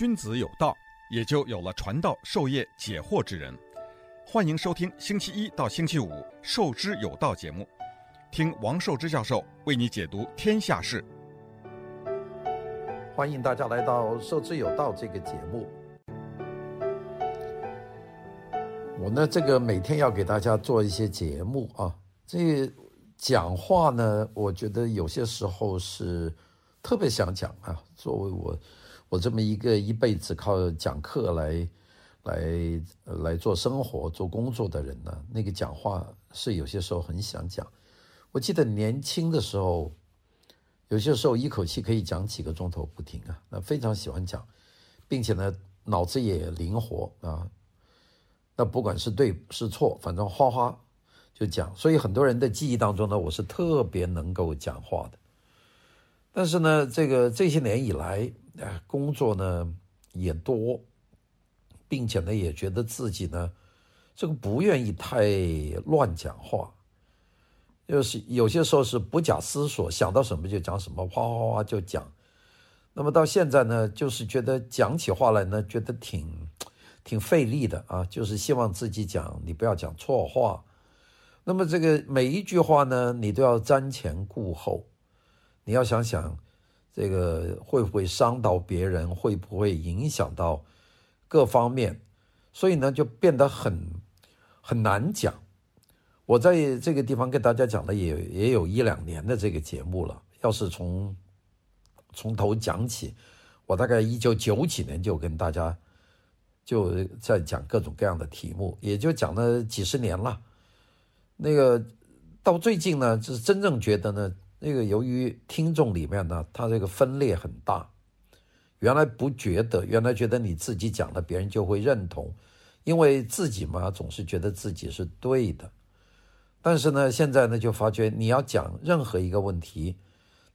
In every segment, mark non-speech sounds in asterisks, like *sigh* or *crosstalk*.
君子有道，也就有了传道授业解惑之人。欢迎收听星期一到星期五《授之有道》节目，听王寿之教授为你解读天下事。欢迎大家来到《授之有道》这个节目。我呢，这个每天要给大家做一些节目啊。这讲话呢，我觉得有些时候是特别想讲啊。作为我，我这么一个一辈子靠讲课来。来来做生活、做工作的人呢，那个讲话是有些时候很想讲。我记得年轻的时候，有些时候一口气可以讲几个钟头不停啊，那非常喜欢讲，并且呢脑子也灵活啊。那不管是对是错，反正哗哗就讲。所以很多人的记忆当中呢，我是特别能够讲话的。但是呢，这个这些年以来，哎，工作呢也多。并且呢，也觉得自己呢，这个不愿意太乱讲话，就是有些时候是不假思索，想到什么就讲什么，哗哗哗就讲。那么到现在呢，就是觉得讲起话来呢，觉得挺挺费力的啊，就是希望自己讲，你不要讲错话。那么这个每一句话呢，你都要瞻前顾后，你要想想这个会不会伤到别人，会不会影响到。各方面，所以呢，就变得很很难讲。我在这个地方跟大家讲了也也有一两年的这个节目了。要是从从头讲起，我大概一九九几年就跟大家就在讲各种各样的题目，也就讲了几十年了。那个到最近呢，就是真正觉得呢，那个由于听众里面呢，他这个分裂很大。原来不觉得，原来觉得你自己讲了，别人就会认同，因为自己嘛，总是觉得自己是对的。但是呢，现在呢，就发觉你要讲任何一个问题，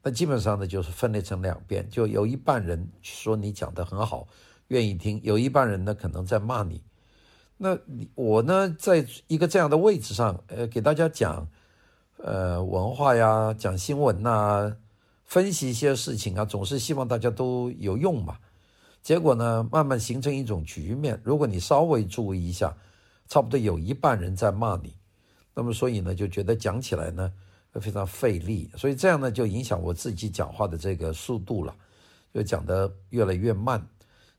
那基本上呢，就是分裂成两边，就有一半人说你讲得很好，愿意听；有一半人呢，可能在骂你。那我呢，在一个这样的位置上，呃，给大家讲，呃，文化呀，讲新闻呐。分析一些事情啊，总是希望大家都有用嘛。结果呢，慢慢形成一种局面。如果你稍微注意一下，差不多有一半人在骂你，那么所以呢，就觉得讲起来呢非常费力。所以这样呢，就影响我自己讲话的这个速度了，就讲得越来越慢，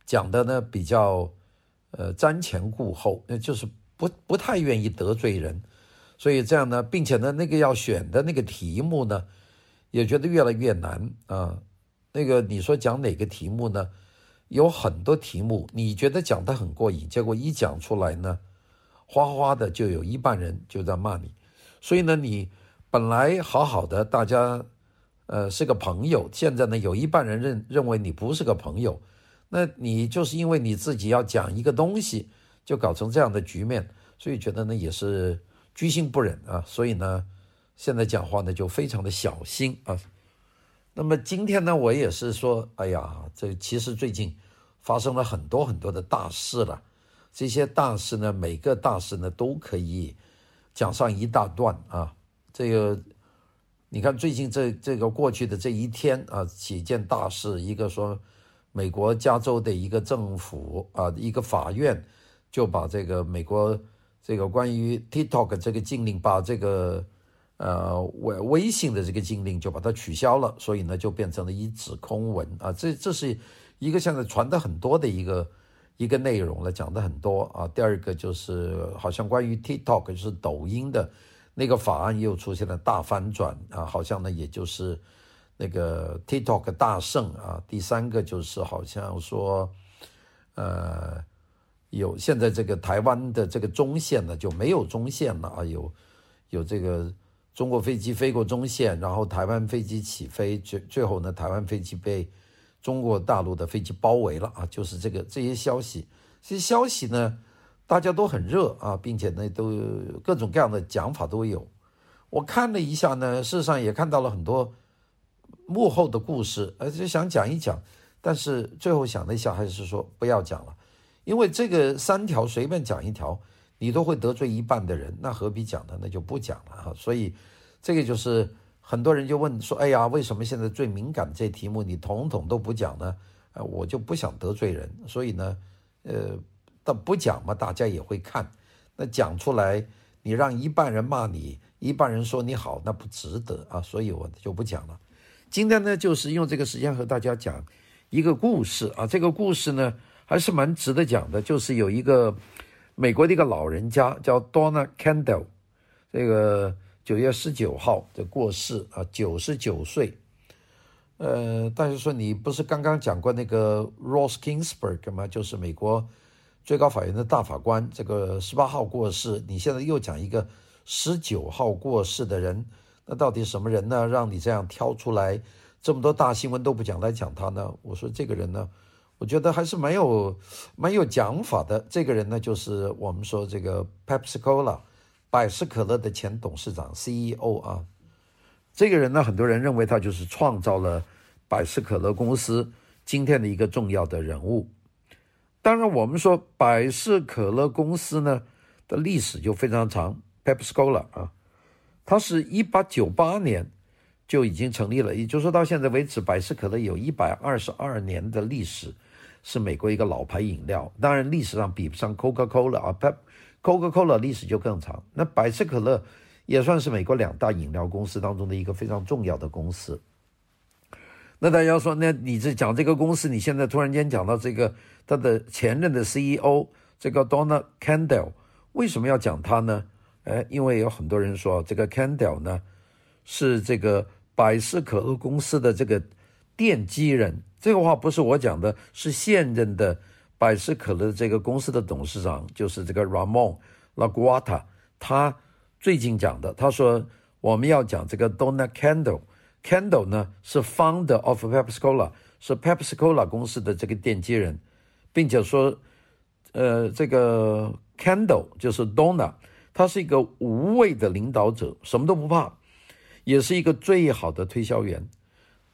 讲得呢比较呃瞻前顾后，那就是不不太愿意得罪人。所以这样呢，并且呢，那个要选的那个题目呢。也觉得越来越难啊！那个你说讲哪个题目呢？有很多题目，你觉得讲得很过瘾，结果一讲出来呢，哗哗的就有一半人就在骂你。所以呢，你本来好好的，大家呃是个朋友，现在呢有一半人认认为你不是个朋友，那你就是因为你自己要讲一个东西，就搞成这样的局面，所以觉得呢也是居心不忍啊。所以呢。现在讲话呢就非常的小心啊。那么今天呢，我也是说，哎呀，这其实最近发生了很多很多的大事了。这些大事呢，每个大事呢都可以讲上一大段啊。这个你看，最近这这个过去的这一天啊，几件大事，一个说美国加州的一个政府啊，一个法院就把这个美国这个关于 TikTok 这个禁令，把这个。呃，微微信的这个禁令就把它取消了，所以呢，就变成了一纸空文啊。这这是一个现在传的很多的一个一个内容了，讲的很多啊。第二个就是好像关于 TikTok，就是抖音的那个法案又出现了大翻转啊，好像呢，也就是那个 TikTok 大胜啊。第三个就是好像说，呃，有现在这个台湾的这个中线呢就没有中线了啊，有有这个。中国飞机飞过中线，然后台湾飞机起飞，最最后呢，台湾飞机被中国大陆的飞机包围了啊！就是这个这些消息，这些消息呢，大家都很热啊，并且呢，都各种各样的讲法都有。我看了一下呢，事实上也看到了很多幕后的故事，而且想讲一讲，但是最后想了一下，还是说不要讲了，因为这个三条随便讲一条。你都会得罪一半的人，那何必讲呢？那就不讲了哈。所以，这个就是很多人就问说：“哎呀，为什么现在最敏感的这题目你统统都不讲呢？”呃，我就不想得罪人，所以呢，呃，但不讲嘛，大家也会看。那讲出来，你让一半人骂你，一半人说你好，那不值得啊，所以我就不讲了。今天呢，就是用这个时间和大家讲一个故事啊，这个故事呢还是蛮值得讲的，就是有一个美国的一个老人家叫 Donna Kendall，这个九月十九号的过世啊，九十九岁。呃，但是说你不是刚刚讲过那个 Ruth Ginsburg 吗？就是美国最高法院的大法官，这个十八号过世，你现在又讲一个十九号过世的人，那到底什么人呢？让你这样挑出来这么多大新闻都不讲来讲他呢？我说这个人呢，我觉得还是蛮有蛮有讲法的。这个人呢，就是我们说这个 Pepsi Cola 百事可乐的前董事长 CEO 啊。这个人呢，很多人认为他就是创造了百事可乐公司今天的一个重要的人物。当然，我们说百事可乐公司呢的历史就非常长，Pepsi Cola 啊，它是一八九八年就已经成立了，也就是说到现在为止，百事可乐有一百二十二年的历史，是美国一个老牌饮料。当然，历史上比不上 Coca-Cola 啊百 Coca-Cola 历史就更长。那百事可乐。也算是美国两大饮料公司当中的一个非常重要的公司。那大家说，那你这讲这个公司，你现在突然间讲到这个他的前任的 CEO 这个 Donna Kendall，为什么要讲他呢？哎，因为有很多人说这个 Kendall 呢是这个百事可乐公司的这个奠基人。这个话不是我讲的，是现任的百事可乐这个公司的董事长，就是这个 Ramon Laguata，他。最近讲的，他说我们要讲这个 Donna Kendall，Kendall 呢是 founder of Pepsi Cola，是 Pepsi Cola 公司的这个奠基人，并且说，呃，这个 Kendall 就是 Donna，他是一个无畏的领导者，什么都不怕，也是一个最好的推销员。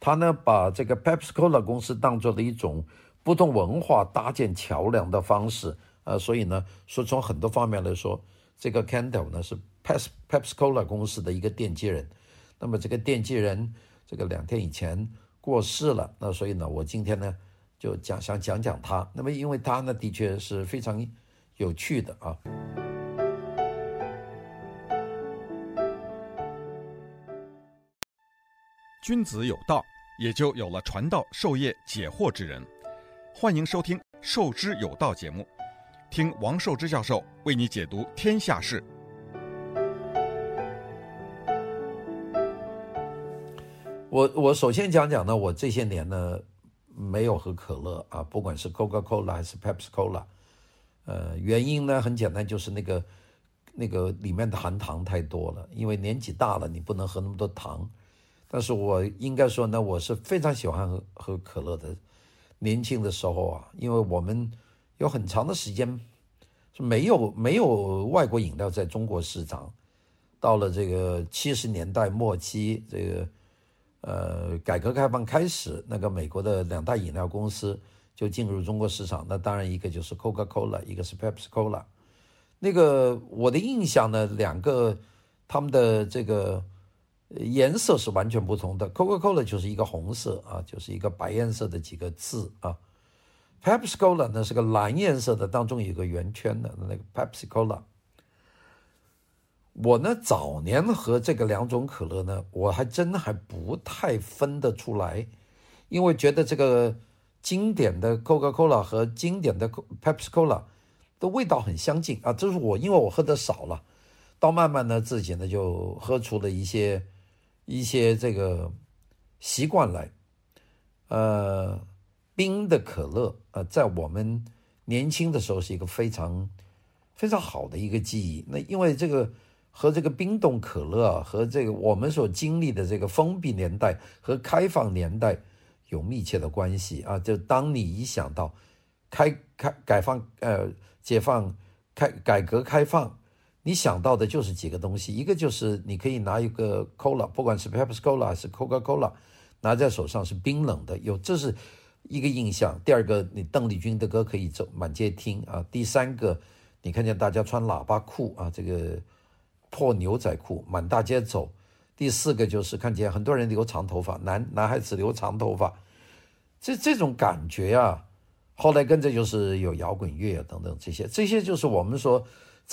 他呢把这个 Pepsi Cola 公司当做了一种不同文化搭建桥梁的方式，呃，所以呢说从很多方面来说，这个 Kendall 呢是。Pepsi Pepsi Cola 公司的一个奠基人，那么这个奠基人这个两天以前过世了，那所以呢，我今天呢就讲想讲讲他。那么因为他呢的确是非常有趣的啊。君子有道，也就有了传道授业解惑之人。欢迎收听《授之有道》节目，听王寿之教授为你解读天下事。我我首先讲讲呢，我这些年呢没有喝可乐啊，不管是 Coca-Cola 还是 Pepsi Cola，呃，原因呢很简单，就是那个那个里面的含糖太多了。因为年纪大了，你不能喝那么多糖。但是我应该说呢，我是非常喜欢喝喝可乐的。年轻的时候啊，因为我们有很长的时间是没有没有外国饮料在中国市场。到了这个七十年代末期，这个。呃，改革开放开始，那个美国的两大饮料公司就进入中国市场。那当然，一个就是 Coca-Cola，一个是 Pepsi Cola。那个我的印象呢，两个他们的这个颜色是完全不同的。Coca-Cola 就是一个红色啊，就是一个白颜色的几个字啊。Pepsi Cola 呢是个蓝颜色的，当中有个圆圈的那个 Pepsi Cola。我呢，早年喝这个两种可乐呢，我还真还不太分得出来，因为觉得这个经典的 Coca-Cola 和经典的 Pepsi Cola 的味道很相近啊。这是我，因为我喝的少了，到慢慢呢自己呢就喝出了一些一些这个习惯来。呃，冰的可乐呃，在我们年轻的时候是一个非常非常好的一个记忆。那因为这个。和这个冰冻可乐和这个我们所经历的这个封闭年代和开放年代有密切的关系啊！就当你一想到开开改放呃解放开改革开放，你想到的就是几个东西，一个就是你可以拿一个 Cola，不管是 Pepsi Cola 还是 Coca-Cola，拿在手上是冰冷的，有这是一个印象。第二个，你邓丽君的歌可以走满街听啊。第三个，你看见大家穿喇叭裤啊，这个。破牛仔裤满大街走，第四个就是看见很多人留长头发，男男孩子留长头发，这这种感觉啊，后来跟着就是有摇滚乐等等这些，这些就是我们说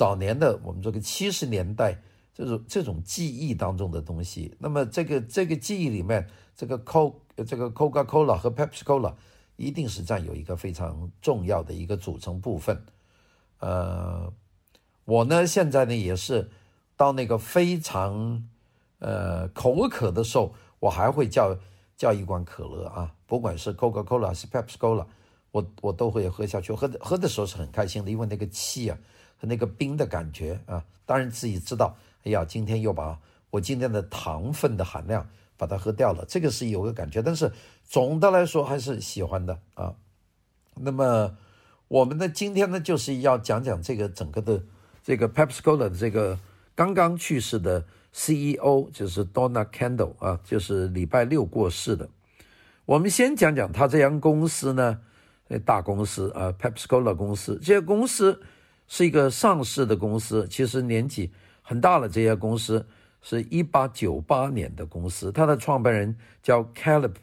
早年的我们这个七十年代这种这种记忆当中的东西。那么这个这个记忆里面，这个 Co 这个 Coca-Cola 和 Pepsi-Cola 一定是占有一个非常重要的一个组成部分。呃，我呢现在呢也是到那个非常呃口渴的时候，我还会叫。叫一罐可乐啊，不管是 Coca-Cola 还是 Pepsi-Cola，我我都会喝下去。喝喝的时候是很开心的，因为那个气啊那个冰的感觉啊，当然自己知道，哎呀，今天又把我今天的糖分的含量把它喝掉了，这个是有个感觉。但是总的来说还是喜欢的啊。那么我们呢今天呢就是要讲讲这个整个的这个 Pepsi-Cola 的这个刚刚去世的。CEO 就是 Donald Kendall 啊，就是礼拜六过世的。我们先讲讲他这家公司呢，大公司啊，pepsicol 公司。这些公司是一个上市的公司，其实年纪很大了。这些公司是一八九八年的公司，它的创办人叫 Caleb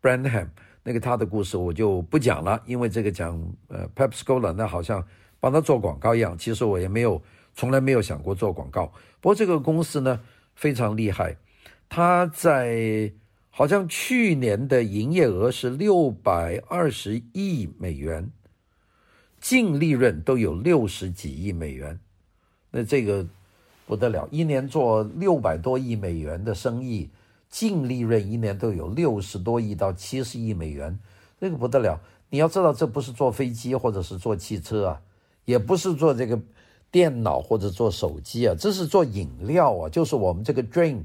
Branham。那个他的故事我就不讲了，因为这个讲呃 Pepsi-Cola 那好像帮他做广告一样。其实我也没有，从来没有想过做广告。不过这个公司呢。非常厉害，他在好像去年的营业额是六百二十亿美元，净利润都有六十几亿美元，那这个不得了，一年做六百多亿美元的生意，净利润一年都有六十多亿到七十亿美元，这个不得了。你要知道，这不是坐飞机或者是坐汽车啊，也不是做这个。电脑或者做手机啊，这是做饮料啊，就是我们这个 drink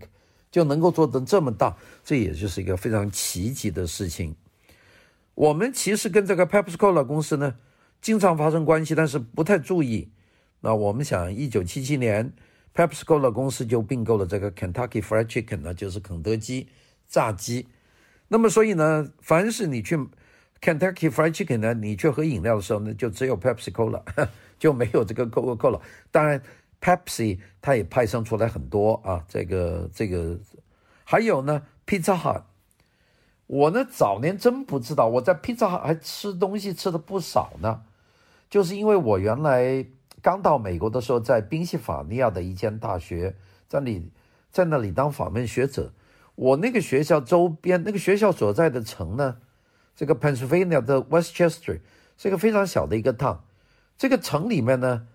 就能够做得这么大，这也就是一个非常奇迹的事情。我们其实跟这个 Pepsi-Cola 公司呢，经常发生关系，但是不太注意。那我们想，一九七七年 Pepsi-Cola 公司就并购了这个 Kentucky Fried Chicken 呢，就是肯德基炸鸡。那么所以呢，凡是你去 Kentucky Fried Chicken 呢，你去喝饮料的时候呢，就只有 Pepsi-Cola。*laughs* 就没有这个 Coca-Cola，当然 Pepsi 它也派生出来很多啊，这个这个还有呢 Pizza Hut，我呢早年真不知道，我在 Pizza Hut 还吃东西吃的不少呢，就是因为我原来刚到美国的时候，在宾夕法尼亚的一间大学，在里在那里当访问学者，我那个学校周边那个学校所在的城呢，这个 Pennsylvania 的 Westchester 是一个非常小的一个 town。这个城里面呢，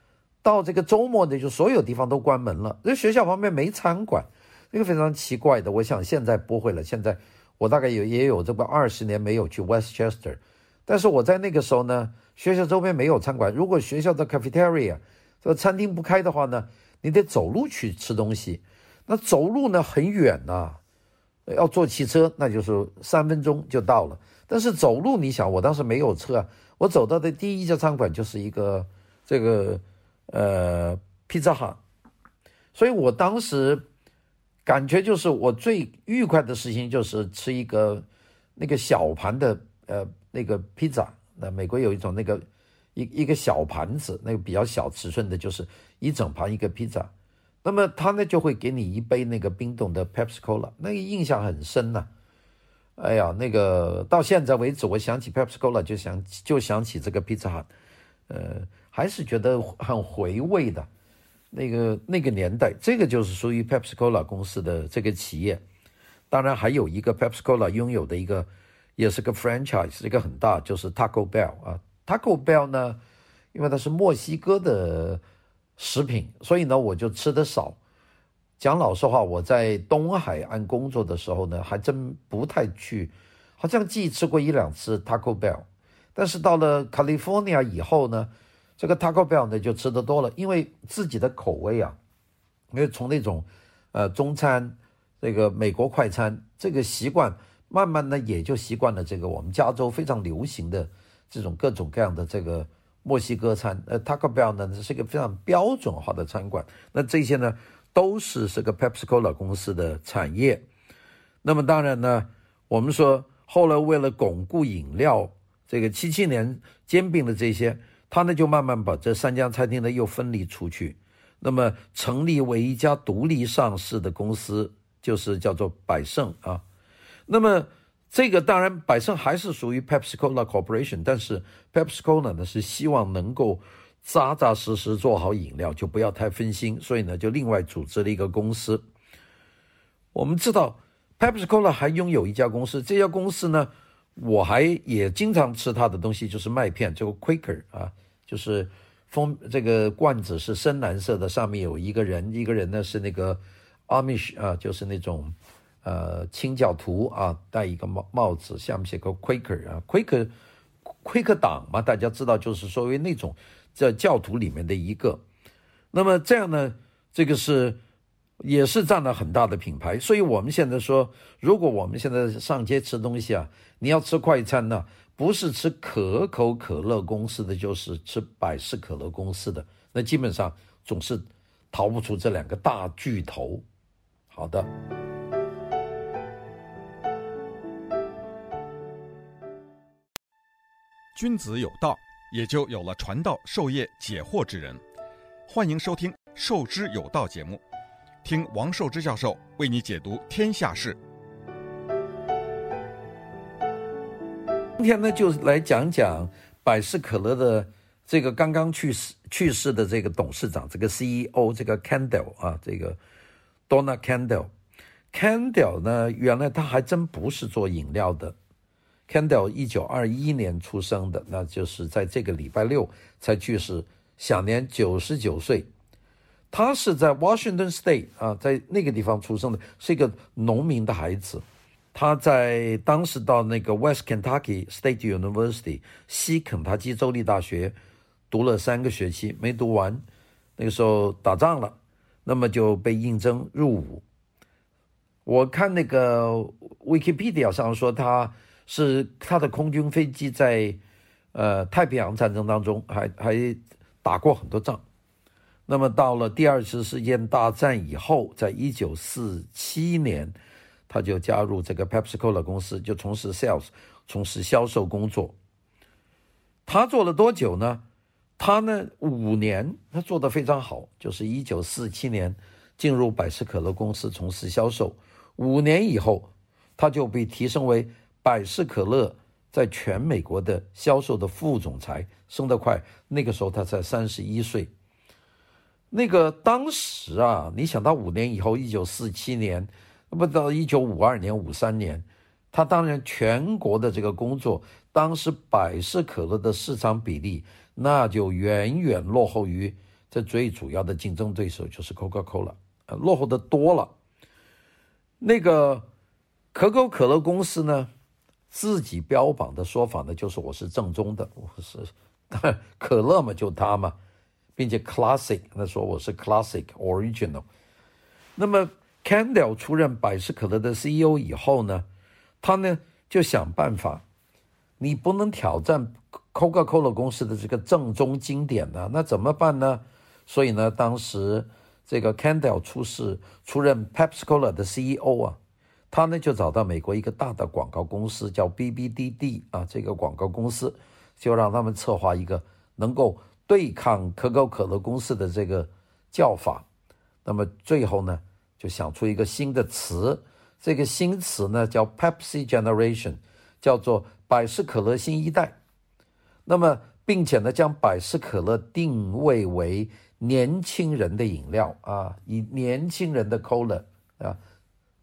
到这个周末呢，就所有地方都关门了。这学校旁边没餐馆，这个非常奇怪的。我想现在不会了。现在我大概有也有这个二十年没有去 Westchester，但是我在那个时候呢，学校周边没有餐馆。如果学校的 cafeteria 这餐厅不开的话呢，你得走路去吃东西。那走路呢很远呐、要坐汽车那就是三分钟就到了。但是走路，你想我当时没有车。我走到的第一家餐馆就是一个这个呃披萨哈，所以我当时感觉就是我最愉快的事情就是吃一个那个小盘的呃那个披萨。那美国有一种那个一一个小盘子，那个比较小尺寸的，就是一整盘一个披萨。那么他呢就会给你一杯那个冰冻的 Pepsi Cola，那个印象很深呐、啊。哎呀，那个到现在为止，我想起 Pepsi-Cola 就想就想起这个 Pizza Hut，呃，还是觉得很回味的。那个那个年代，这个就是属于 Pepsi-Cola 公司的这个企业。当然还有一个 Pepsi-Cola 拥有的一个，也是个 franchise，一个很大，就是 Taco Bell 啊。Taco Bell 呢，因为它是墨西哥的食品，所以呢我就吃得少。讲老实话，我在东海岸工作的时候呢，还真不太去，好像既吃过一两次 Taco Bell，但是到了 California 以后呢，这个 Taco Bell 呢就吃得多了，因为自己的口味啊，因为从那种呃中餐，这个美国快餐这个习惯，慢慢呢也就习惯了这个我们加州非常流行的这种各种各样的这个墨西哥餐。呃，Taco Bell 呢是一个非常标准化的餐馆，那这些呢。都是这个 Pepsi-Cola 公司的产业。那么当然呢，我们说后来为了巩固饮料，这个七七年兼并的这些，他呢就慢慢把这三家餐厅呢又分离出去。那么成立为一家独立上市的公司，就是叫做百胜啊。那么这个当然百胜还是属于 Pepsi Cola Corporation，但是 Pepsi Cola 呢是希望能够扎扎实实做好饮料，就不要太分心，所以呢就另外组织了一个公司。我们知道 Pepsi Cola 还拥有一家公司，这家公司呢我还也经常吃它的东西，就是麦片，这个 Quaker 啊，就是封这个罐子是深蓝色的，上面有一个人，一个人呢是那个 Amish 啊，就是那种。呃，清教徒啊，戴一个帽帽子，下面写个 Quaker 啊，Quaker Quaker 党嘛，大家知道就是所谓那种在教徒里面的一个。那么这样呢，这个是也是占了很大的品牌。所以我们现在说，如果我们现在上街吃东西啊，你要吃快餐呢，不是吃可口可乐公司的，就是吃百事可乐公司的，那基本上总是逃不出这两个大巨头。好的。君子有道，也就有了传道授业解惑之人。欢迎收听《授之有道》节目，听王寿之教授为你解读天下事。今天呢，就来讲讲百事可乐的这个刚刚去世去世的这个董事长，这个 CEO，这个 Candle 啊，这个 Donna Candle。Candle 呢，原来他还真不是做饮料的。Candle 一九二一年出生的，那就是在这个礼拜六才去世，享年九十九岁。他是在 Washington State 啊，在那个地方出生的，是一个农民的孩子。他在当时到那个 West Kentucky State University 西肯塔基州立大学读了三个学期，没读完，那个时候打仗了，那么就被应征入伍。我看那个 Wikipedia 上说他。是他的空军飞机在，呃，太平洋战争当中还还打过很多仗。那么到了第二次世界大战以后，在一九四七年，他就加入这个 Pepsi Cola 公司，就从事 sales，从事销售工作。他做了多久呢？他呢五年，他做得非常好，就是一九四七年进入百事可乐公司从事销售，五年以后，他就被提升为。百事可乐在全美国的销售的副总裁，升得快。那个时候他才三十一岁。那个当时啊，你想到五年以后，一九四七年，不到一九五二年、五三年，他当然全国的这个工作，当时百事可乐的市场比例，那就远远落后于这最主要的竞争对手，就是 Coca-Cola，落后的多了。那个可口可乐公司呢？自己标榜的说法呢，就是我是正宗的，我是 *laughs* 可乐嘛，就他嘛，并且 classic，他说我是 classic original。那么 Candle 出任百事可乐的 CEO 以后呢，他呢就想办法，你不能挑战 Coca-Cola 公司的这个正宗经典呢，那怎么办呢？所以呢，当时这个 Candle 出世，出任 Pepsi Cola 的 CEO 啊。他呢就找到美国一个大的广告公司，叫 BBDD 啊，这个广告公司就让他们策划一个能够对抗可口可乐公司的这个叫法。那么最后呢，就想出一个新的词，这个新词呢叫 Pepsi Generation，叫做百事可乐新一代。那么并且呢，将百事可乐定位为年轻人的饮料啊，以年轻人的 Cola 啊。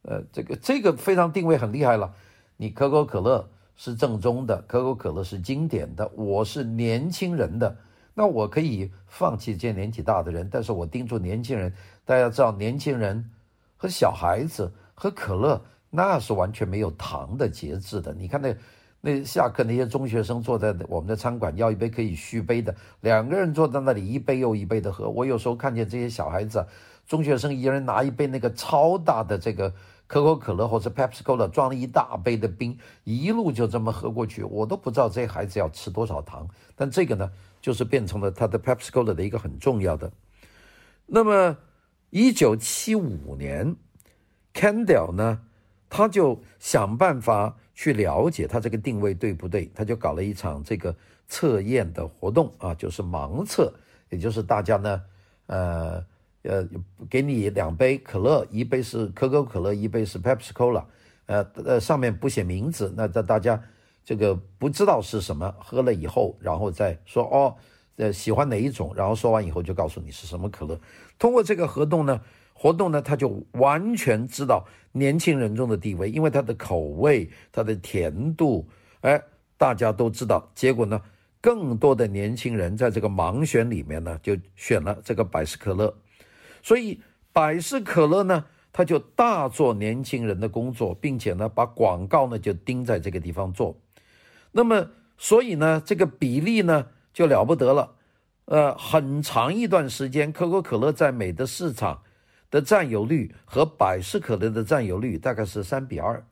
呃，这个这个非常定位很厉害了。你可口可乐是正宗的，可口可乐是经典的，我是年轻人的，那我可以放弃这些年纪大的人，但是我盯住年轻人。大家知道，年轻人和小孩子喝可乐那是完全没有糖的节制的。你看那那下课那些中学生坐在我们的餐馆要一杯可以续杯的，两个人坐在那里一杯又一杯的喝。我有时候看见这些小孩子，中学生一人拿一杯那个超大的这个。可口可乐或者 Pepsi Cola 装了一大杯的冰，一路就这么喝过去，我都不知道这孩子要吃多少糖。但这个呢，就是变成了他的 Pepsi Cola 的一个很重要的。那么，一九七五年，Candle 呢，他就想办法去了解他这个定位对不对，他就搞了一场这个测验的活动啊，就是盲测，也就是大家呢，呃。呃，给你两杯可乐，一杯是可口可乐，一杯是 Pepsi Cola，呃呃，上面不写名字，那大大家这个不知道是什么，喝了以后，然后再说哦，呃，喜欢哪一种，然后说完以后就告诉你是什么可乐。通过这个活动呢，活动呢，他就完全知道年轻人中的地位，因为它的口味、它的甜度，哎，大家都知道。结果呢，更多的年轻人在这个盲选里面呢，就选了这个百事可乐。所以百事可乐呢，他就大做年轻人的工作，并且呢，把广告呢就盯在这个地方做。那么，所以呢，这个比例呢就了不得了。呃，很长一段时间，可口可乐在美的市场的占有率和百事可乐的占有率大概是三比二，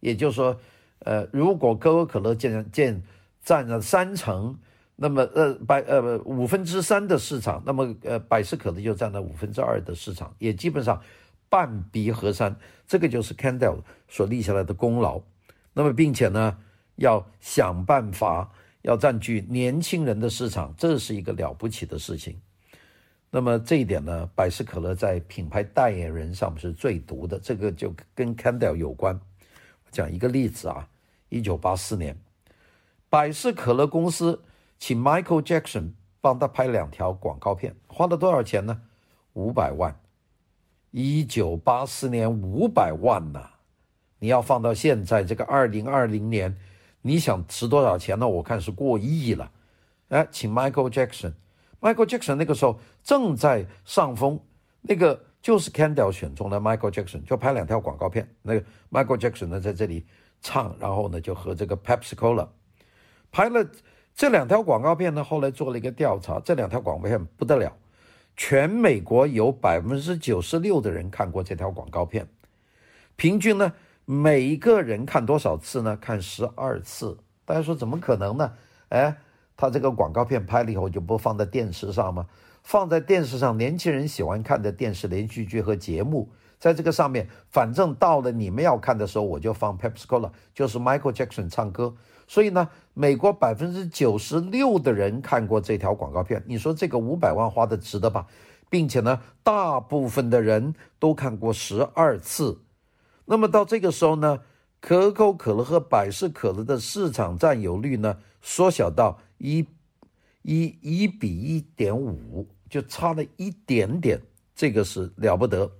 也就是说，呃，如果可口可乐占占占了三成，那么呃百呃五分之三的市场，那么呃百事可乐就占了五分之二的市场，也基本上半壁河山。这个就是 Candle 所立下来的功劳。那么，并且呢，要想办法。要占据年轻人的市场，这是一个了不起的事情。那么这一点呢，百事可乐在品牌代言人上是最独的，这个就跟 Candle 有关。讲一个例子啊，一九八四年，百事可乐公司请 Michael Jackson 帮他拍两条广告片，花了多少钱呢？五百万。一九八四年五百万呐，你要放到现在这个二零二零年。你想值多少钱呢？我看是过亿了。哎，请 Michael Jackson，Michael Jackson 那个时候正在上风，那个就是 Candle 选中的 Michael Jackson，就拍两条广告片。那个 Michael Jackson 呢，在这里唱，然后呢就和这个 Pepsi Cola 拍了这两条广告片呢。后来做了一个调查，这两条广告片不得了，全美国有百分之九十六的人看过这条广告片，平均呢。每一个人看多少次呢？看十二次。大家说怎么可能呢？哎，他这个广告片拍了以后就不放在电视上吗？放在电视上，年轻人喜欢看的电视连续剧和节目，在这个上面，反正到了你们要看的时候，我就放 Pepsi Cola，就是 Michael Jackson 唱歌。所以呢，美国百分之九十六的人看过这条广告片。你说这个五百万花的值得吧？并且呢，大部分的人都看过十二次。那么到这个时候呢，可口可乐和百事可乐的市场占有率呢，缩小到一一一比一点五，就差了一点点，这个是了不得。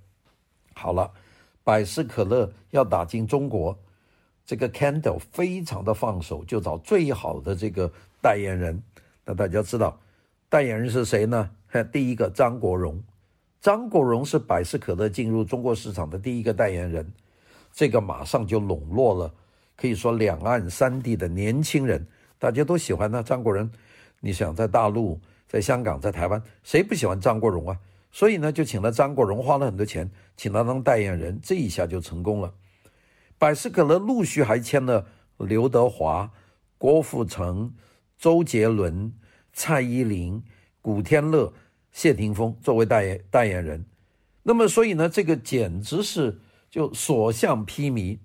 好了，百事可乐要打进中国，这个 Candle 非常的放手，就找最好的这个代言人。那大家知道代言人是谁呢？第一个张国荣，张国荣是百事可乐进入中国市场的第一个代言人。这个马上就笼络了，可以说两岸三地的年轻人，大家都喜欢他张国荣。你想在大陆、在香港、在台湾，谁不喜欢张国荣啊？所以呢，就请了张国荣，花了很多钱，请他当代言人，这一下就成功了。百事可乐陆续还签了刘德华、郭富城、周杰伦、蔡依林、古天乐、谢霆锋作为代言代言人。那么，所以呢，这个简直是。就所向披靡，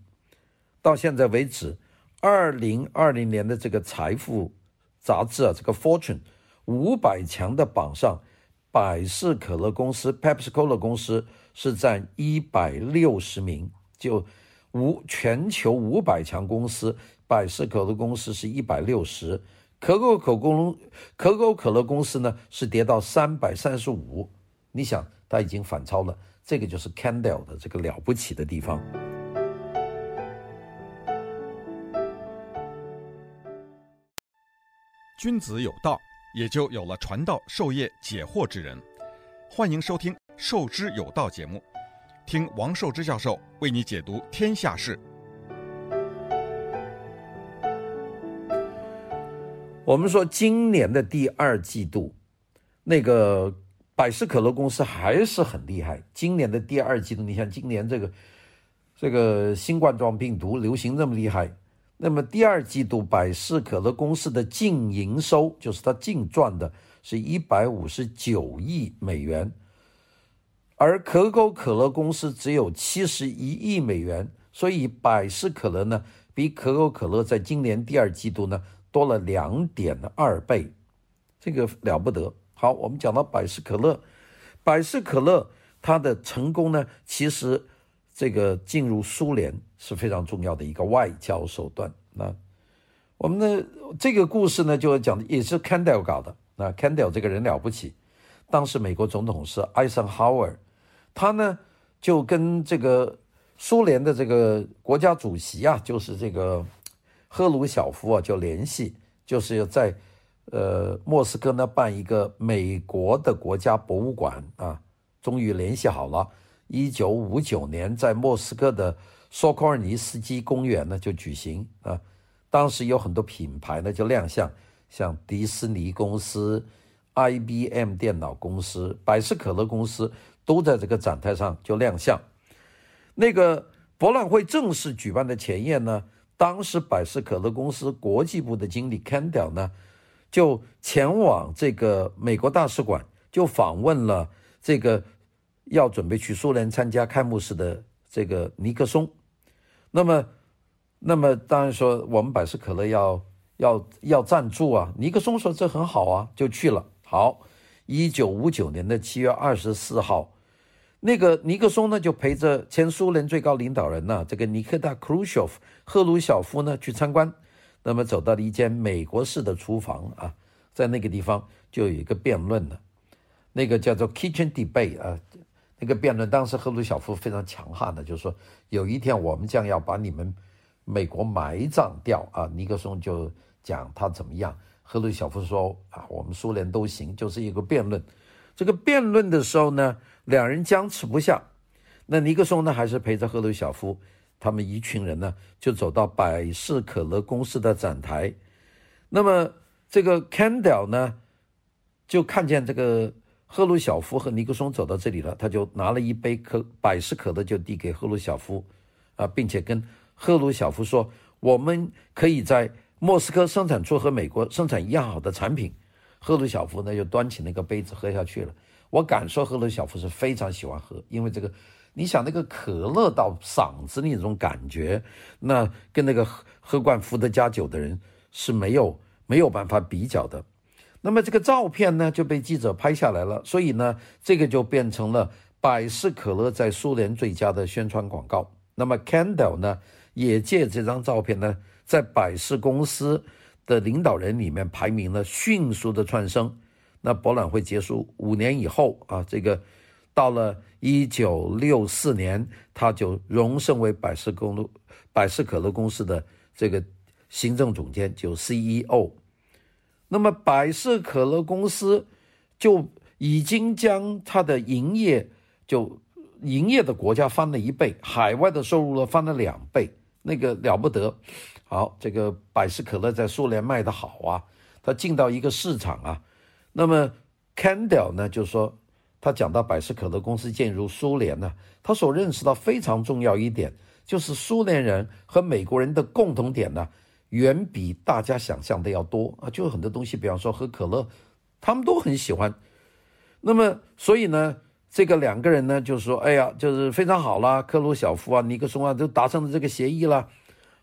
到现在为止，二零二零年的这个财富杂志啊，这个 Fortune 五百强的榜上，百事可乐公司 Pepsi Cola 公司是占一百六十名，就五全球五百强公司，百事可乐公司是一百六十，可口可公可口可乐公司呢是跌到三百三十五，你想它已经反超了。这个就是 Candle 的这个了不起的地方。君子有道，也就有了传道授业解惑之人。欢迎收听《授之有道》节目，听王寿之教授为你解读天下事。我们说今年的第二季度，那个。百事可乐公司还是很厉害。今年的第二季度，你像今年这个这个新冠状病毒流行这么厉害，那么第二季度百事可乐公司的净营收，就是它净赚的是一百五十九亿美元，而可口可乐公司只有七十一亿美元，所以百事可乐呢比可口可乐在今年第二季度呢多了两点二倍，这个了不得。好，我们讲到百事可乐，百事可乐它的成功呢，其实这个进入苏联是非常重要的一个外交手段。那我们的这个故事呢，就讲的也是 Kendall 搞的。那 Kendall 这个人了不起，当时美国总统是艾森豪威尔，他呢就跟这个苏联的这个国家主席啊，就是这个赫鲁晓夫啊，就联系，就是要在呃莫斯科呢办一个美国的国家博物馆啊，终于联系好了。一九五九年，在莫斯科的索科尔尼斯基公园呢就举行啊，当时有很多品牌呢就亮相，像迪士尼公司、IBM 电脑公司、百事可乐公司都在这个展台上就亮相。那个博览会正式举办的前夜呢，当时百事可乐公司国际部的经理 Kendall 呢就前往这个美国大使馆，就访问了这个。要准备去苏联参加开幕式的这个尼克松，那么，那么当然说我们百事可乐要要要赞助啊，尼克松说这很好啊，就去了。好，一九五九年的七月二十四号，那个尼克松呢就陪着前苏联最高领导人呢、这个尼克大·克鲁晓夫赫鲁晓夫呢去参观，那么走到了一间美国式的厨房啊，在那个地方就有一个辩论呢，那个叫做 Kitchen Debate 啊。那个辩论，当时赫鲁晓夫非常强悍的，就是说有一天我们将要把你们美国埋葬掉啊！尼克松就讲他怎么样，赫鲁晓夫说啊，我们苏联都行，就是一个辩论。这个辩论的时候呢，两人僵持不下。那尼克松呢，还是陪着赫鲁晓夫，他们一群人呢，就走到百事可乐公司的展台。那么这个 Kendall 呢，就看见这个。赫鲁晓夫和尼克松走到这里了，他就拿了一杯可百事可乐，就递给赫鲁晓夫，啊，并且跟赫鲁晓夫说：“我们可以在莫斯科生产出和美国生产一样好的产品。”赫鲁晓夫呢，就端起那个杯子喝下去了。我敢说，赫鲁晓夫是非常喜欢喝，因为这个，你想那个可乐到嗓子里那种感觉，那跟那个喝喝惯伏特加酒的人是没有没有办法比较的。那么这个照片呢就被记者拍下来了，所以呢，这个就变成了百事可乐在苏联最佳的宣传广告。那么 Kendall 呢也借这张照片呢，在百事公司的领导人里面排名了迅速的窜升。那博览会结束五年以后啊，这个到了一九六四年，他就荣升为百事公路百事可乐公司的这个行政总监，就 CEO。那么百事可乐公司就已经将它的营业就营业的国家翻了一倍，海外的收入呢翻了两倍，那个了不得。好，这个百事可乐在苏联卖得好啊，它进到一个市场啊。那么 Kendall 呢就说，他讲到百事可乐公司进入苏联呢，他所认识到非常重要一点，就是苏联人和美国人的共同点呢。远比大家想象的要多啊！就很多东西，比方说喝可乐，他们都很喜欢。那么，所以呢，这个两个人呢，就是说，哎呀，就是非常好啦，克鲁晓夫啊，尼克松啊，都达成了这个协议了。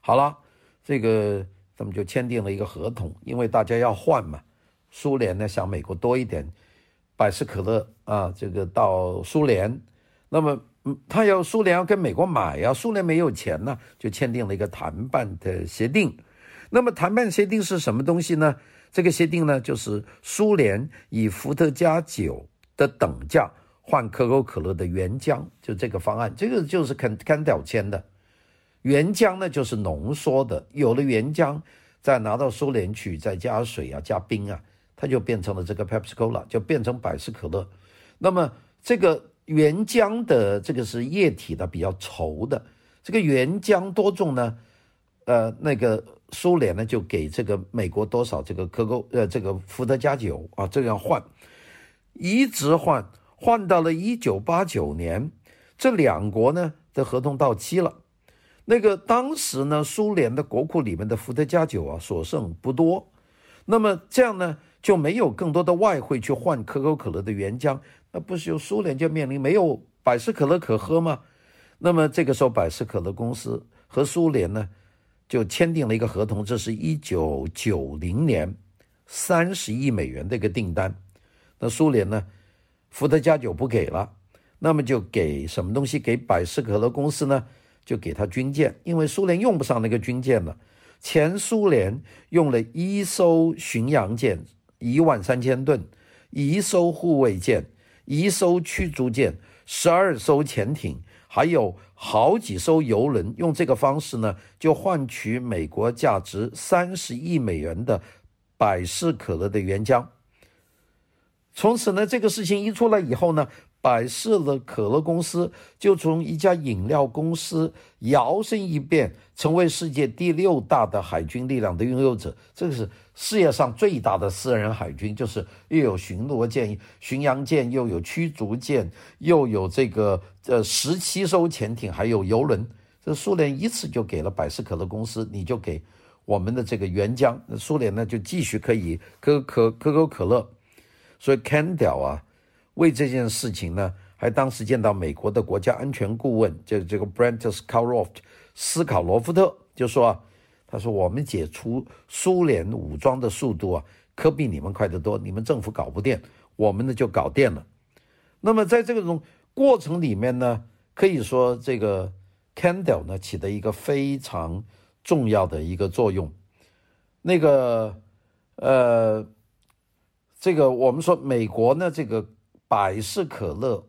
好了，这个他们就签订了一个合同，因为大家要换嘛。苏联呢，想美国多一点百事可乐啊，这个到苏联，那么。嗯，他要苏联要跟美国买呀，苏联没有钱呢，就签订了一个谈判的协定。那么谈判协定是什么东西呢？这个协定呢，就是苏联以伏特加酒的等价换可口可乐的原浆，就这个方案。这个就是肯肯德签的。原浆呢，就是浓缩的，有了原浆，再拿到苏联去，再加水啊，加冰啊，它就变成了这个 Pepsi Cola，就变成百事可乐。那么这个。原浆的这个是液体的，比较稠的。这个原浆多重呢？呃，那个苏联呢就给这个美国多少这个可口呃这个伏特加酒啊，这样换，一直换，换到了一九八九年，这两国呢的合同到期了。那个当时呢，苏联的国库里面的伏特加酒啊所剩不多，那么这样呢就没有更多的外汇去换可口可乐的原浆。那不是由苏联就面临没有百事可乐可喝吗？那么这个时候，百事可乐公司和苏联呢就签订了一个合同，这是一九九零年三十亿美元的一个订单。那苏联呢，伏特加酒不给了，那么就给什么东西？给百事可乐公司呢？就给他军舰，因为苏联用不上那个军舰了。前苏联用了一艘巡洋舰，一万三千吨，一艘护卫舰，一艘驱逐舰，十二艘潜艇，还有好几艘游轮，用这个方式呢，就换取美国价值三十亿美元的百事可乐的原浆。从此呢，这个事情一出来以后呢，百事的可乐公司就从一家饮料公司摇身一变，成为世界第六大的海军力量的拥有者。这个是世界上最大的私人海军，就是又有巡逻舰、巡洋舰，又有驱逐舰，又有这个呃十七艘潜艇，还有油轮。这苏联一次就给了百事可乐公司，你就给我们的这个原浆，苏联呢就继续可以可可可口可乐。所以 Kendall 啊。为这件事情呢，还当时见到美国的国家安全顾问，就这个 Brent Scowcroft 斯考罗夫特就说啊，他说我们解除苏联武装的速度啊，可比你们快得多。你们政府搞不定，我们呢就搞定了。那么在这个种过程里面呢，可以说这个 Kendall 呢起的一个非常重要的一个作用。那个呃，这个我们说美国呢这个。百事可乐，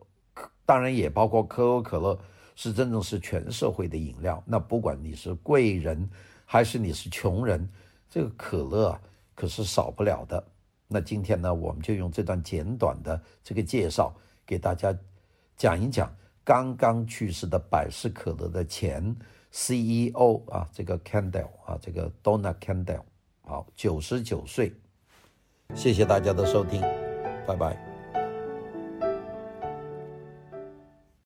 当然也包括可口可乐，是真正是全社会的饮料。那不管你是贵人还是你是穷人，这个可乐啊可是少不了的。那今天呢，我们就用这段简短的这个介绍，给大家讲一讲刚刚去世的百事可乐的前 CEO 啊，这个 Candle 啊，这个 Donna Candle，好，九十九岁。谢谢大家的收听，拜拜。